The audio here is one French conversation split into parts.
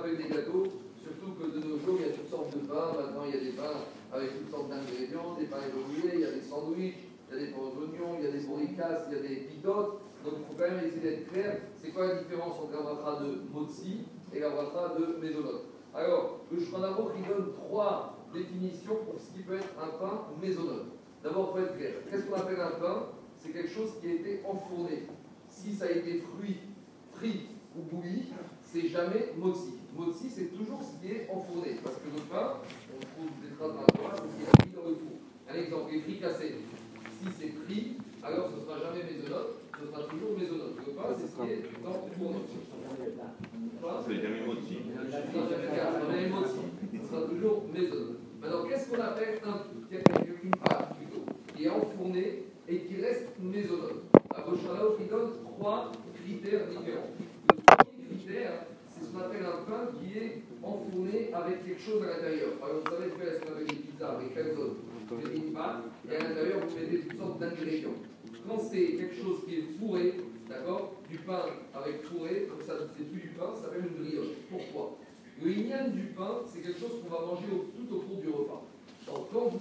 appelle des gâteaux, surtout que de nos jours, il y a toutes sortes de pains. Maintenant, il y a des pains avec toutes sortes d'ingrédients, des pains évolués, il y a des sandwichs, il y a des aux oignons, il y a des bourricas, il y a des pidotes. Donc il faut quand même essayer d'être clair. C'est quoi la différence entre la bracha de Motsi et la bracha de Mésonote Alors, le Shulchan il donne trois définitions pour ce qui peut être un pain mésonote. D'abord, il faut être clair. Qu'est-ce qu'on appelle un pain? C'est quelque chose qui a été enfourné. Si ça a été fruit, frit ou bouilli, c'est jamais motzi. Motzi, c'est toujours ce qui est enfourné. Parce que le pain, on trouve des traces dans la Torah, c'est ce qui est mis dans le four. Un exemple, les fricassés. Si c'est frit, alors ce ne sera jamais mésonote ce sera toujours mésonote. Le pain, c'est ce qui est dans le four. C'est jamais moti. Ce sera toujours mésonote. Maintenant, qu'est-ce qu'on appelle un, une pâte plutôt, qui est enfournée et qui reste mésonote La Rochalaou qui donne trois critères différents. Le premier critère, c'est ce qu'on appelle un pain qui est enfourné avec quelque chose à l'intérieur. Par vous savez ce qu'on appelle des pizzas avec calzone. Vous mettez une pâte et à l'intérieur, vous mettez toutes sortes d'ingrédients. Quand c'est quelque chose qui est fourré, d'accord, du pain avec fourré, comme ça c'est plus du pain, ça s'appelle une brioche. Pourquoi? Le ignan du pain, c'est quelque chose qu'on va manger tout au cours du repas. Donc quand vous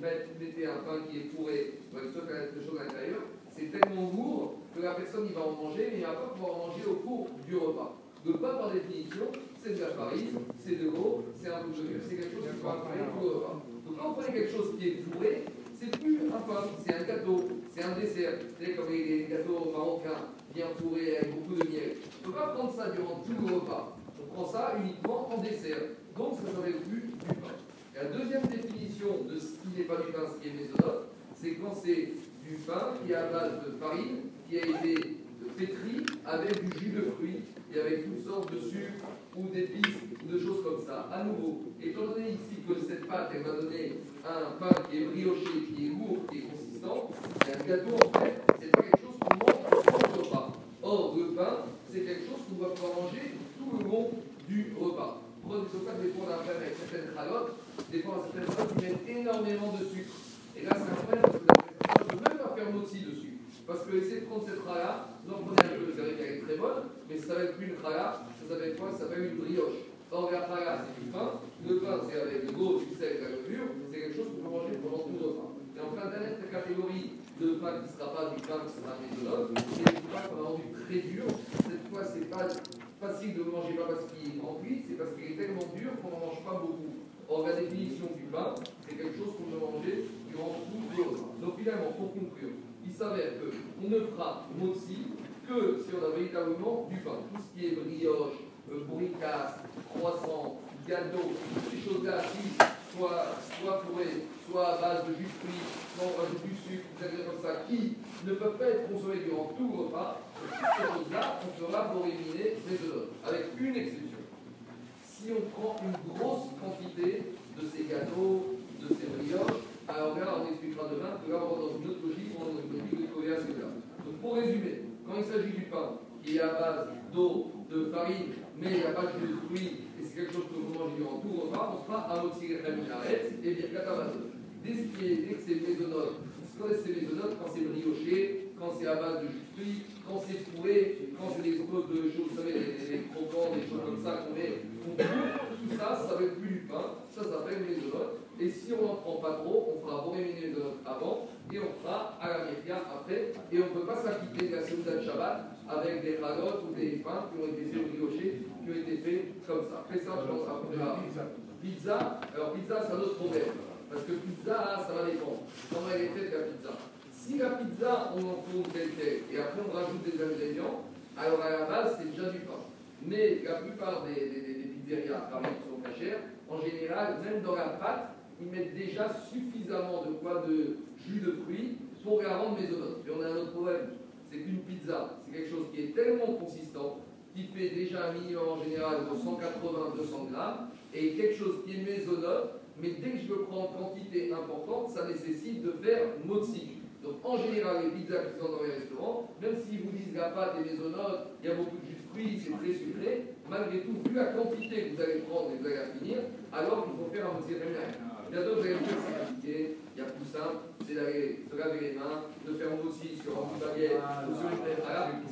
mettez un pain qui est fourré avec quelque chose à l'intérieur, c'est tellement lourd que la personne il va en manger, mais il ne va pas pouvoir en manger au cours du repas. Le pain, par définition, c'est de la farine, c'est de l'eau, c'est un peu de c'est quelque chose qui va repas. Donc quand vous prenez quelque chose qui est fourré, c'est plus un pain, c'est un gâteau, c'est un dessert. Vous savez, comme les gâteaux marocains, bien fourrés avec beaucoup de miel. On ne peut pas prendre ça durant tout le repas. On prend ça uniquement en dessert. Donc, ça ne plus du pain. la deuxième définition de ce qui n'est pas du pain, ce qui est mésonote, c'est quand c'est du pain qui est à base de farine, qui a été pétri avec du jus de fruits et avec toutes sortes de sucre ou d'épices ou de choses comme ça. À nouveau, étant donné ici que cette pâte, elle va donner un pain qui est brioché, qui est lourd, qui est consistant, et un gâteau, en fait, c'est pas quelque chose qu'on mange le repas. Or, le pain, c'est quelque chose qu'on va pouvoir manger tout le long du repas. C'est pour ça des fois on a affaire avec certaines calottes, des fois certaines calottes qui mettent énormément de sucre. Et là, c'est un problème parce que la ne peut même pas faire aussi dessus. Parce que essayer de prendre cette vous en prenez un peu, c'est vrai est très bonne, mais ça s'appelle plus une chala, ça s'appelle quoi? Ça s'appelle une brioche. Or, la chala, c'est du pain, le pain, c'est avec de l'eau, du sel, de la levure, c'est quelque chose qu'on peut manger pendant tout le repas. Et enfin, dernière catégorie de pain qui ne sera pas du pain, qui sera mésolone, c'est du pain qu'on a rendu très dur. Cette fois, c'est pas facile de manger, pas parce qu'il est rempli, c'est parce qu'il est tellement dur qu'on n'en mange pas beaucoup. Or, la définition du pain, c'est quelque chose qu'on peut manger durant tout le repas. Donc, finalement, pour s'avère qu'on ne fera aussi que si on a véritablement du pain. Tout ce qui est brioche, euh, bourricasse, croissant, gâteau, ces choses-là soit, soit fourrées, soit à base de jus de fruits, soit on rajoute du sucre, des comme ça, qui ne peuvent pas être consommés durant tout le repas, toutes ces choses-là, on fera pour éliminer les deux avec une exception. Si on prend une grosse quantité de ces gâteaux, de ces brioches, alors là, on expliquera demain que là, on va dans une autre logique, on dans une logique de à là Donc pour résumer, quand il s'agit qui est à base d'eau, de farine, mais il n'y a pas de fruits, et c'est quelque chose que vous mangez durant tout repas, on sera à Motsi et bien Katamazon. Dès que c'est mésonote, vous connaissez ces mésonotes quand c'est brioché, quand c'est à base de jus de fruits, quand c'est fourré, quand c'est des de choses, vous savez, des, croquants, des choses comme ça qu'on met, tout ça, ça s'appelle plus du pain, ça s'appelle mésonote. Et si on n'en prend pas trop, on fera boréminer de avant et on fera à la après. Et on ne peut pas s'acquitter de la de Shabbat avec des ragottes ou des pains qui ont été faits qui ont été faits comme ça. Fais ça, je pense, après la pizza. Alors, pizza, c'est un autre problème. Parce que pizza, ça va dépendre. Comment elle est faite, la pizza? Si la pizza, on en tourne telle quelle, et après on rajoute des ingrédients, alors à la base, c'est déjà du pain. Mais la plupart des, des, des, des pizzerias, parmi qui sont cachères, en général, même dans la pâte, ils mettent déjà suffisamment de quoi? De jus de fruits pour la rendre maisonnante. Et on a un autre problème, c'est qu'une pizza, c'est quelque chose qui est tellement consistant, qui fait déjà un minimum en général de 180-200 grammes, et quelque chose qui est maisonnante, mais dès que je le prends en quantité importante, ça nécessite de faire motzi. Donc en général, les pizzas qui sont dans les restaurants, même s'ils vous disent la pâte est maisonnante, il y a beaucoup de jus de fruits, c'est très sucré, malgré tout, vu la quantité que vous allez prendre et que vous allez finir, alors il faut faire un Bientôt, vous allez dire c'est compliqué, il y a plus simple, c'est d'aller se laver les mains, de faire aussi sur un bout de baguette ou sur une tête.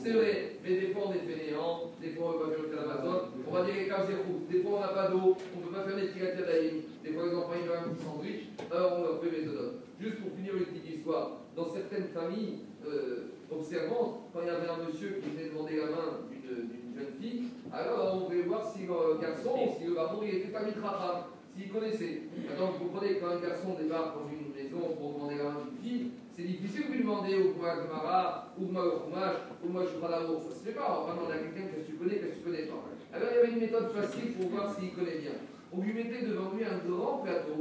C'est vrai, mais des fois on est fainéant, des fois on va faire le Amazon, on va dire les Kavzerou. Des fois, on n'a pas d'eau, on ne peut pas faire des tilatia d'Aïm. Des fois, les enfants, ils veulent un petit sandwich, alors on leur fait méthode. Juste pour finir une petite histoire, dans certaines familles euh, observantes, quand il y avait un monsieur qui venait demander la main d'une jeune fille, alors on voulait voir si le garçon, si le baron, il était pas mitracham, s'il connaissait. Maintenant, vous comprenez, quand un garçon débarque dans une maison pour demander la main d'une fille, c'est difficile de lui demander ou moi Gemara, ou moi le fromage, ou je l'amour. Ça se fait pas. On va demander à quelqu'un que tu connais, que tu connais pas. Alors il y avait une méthode facile pour voir s'il connaît bien. On lui mettait devant lui un grand plateau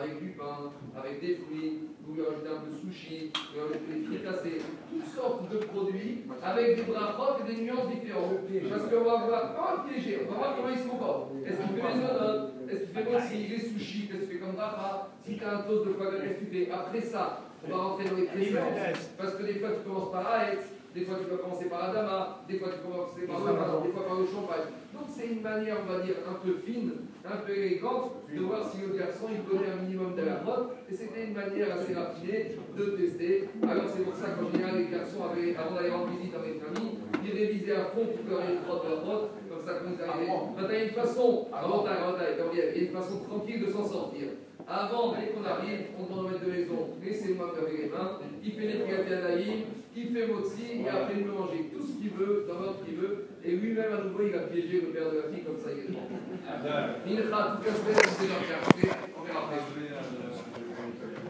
avec du pain, avec des fruits, vous lui rajoutez un peu de sushi, vous lui rajoutez des fricassés, toutes sortes de produits avec des bras propres et des nuances différentes. Parce qu'on va voir, pas le piéger, on va voir comment il se comporte. Est-ce qu'il fait les odotes Est-ce qu'il fait aussi les sushis Qu'est-ce qu'il fait comme bracha Si tu as un toast de quoi qu'est-ce que tu fais? Après ça, on va rentrer dans les présences. Parce que des fois, tu commences par Aetz, des fois, tu vas commencer par la Dama, des fois, tu commences par le vin, des fois par le champagne. Donc, c'est une manière, on va dire, un peu fine, un peu élégante, de voir si le garçon, il connaît un minimum de la mode. Et c'était une manière assez raffinée de tester. Alors, c'est pour ça qu'en général, les garçons, avaient, avant d'aller rendre visite dans les familles, ils révisaient à fond toute leur électrode de leur mode, comme ça, quand ils arrivaient. Maintenant, il y a une façon, avant il y a une façon tranquille de s'en sortir. Avant, dès qu'on arrive, on au maître de maison, laissez-moi faire les mains, il fait les triatanaïm, il fait motzi, et après il peut manger tout ce qu'il veut, dans l'ordre qu'il veut, et lui-même à nouveau il a piégé le père de la fille comme ça. Il fera tout cas, on verra après.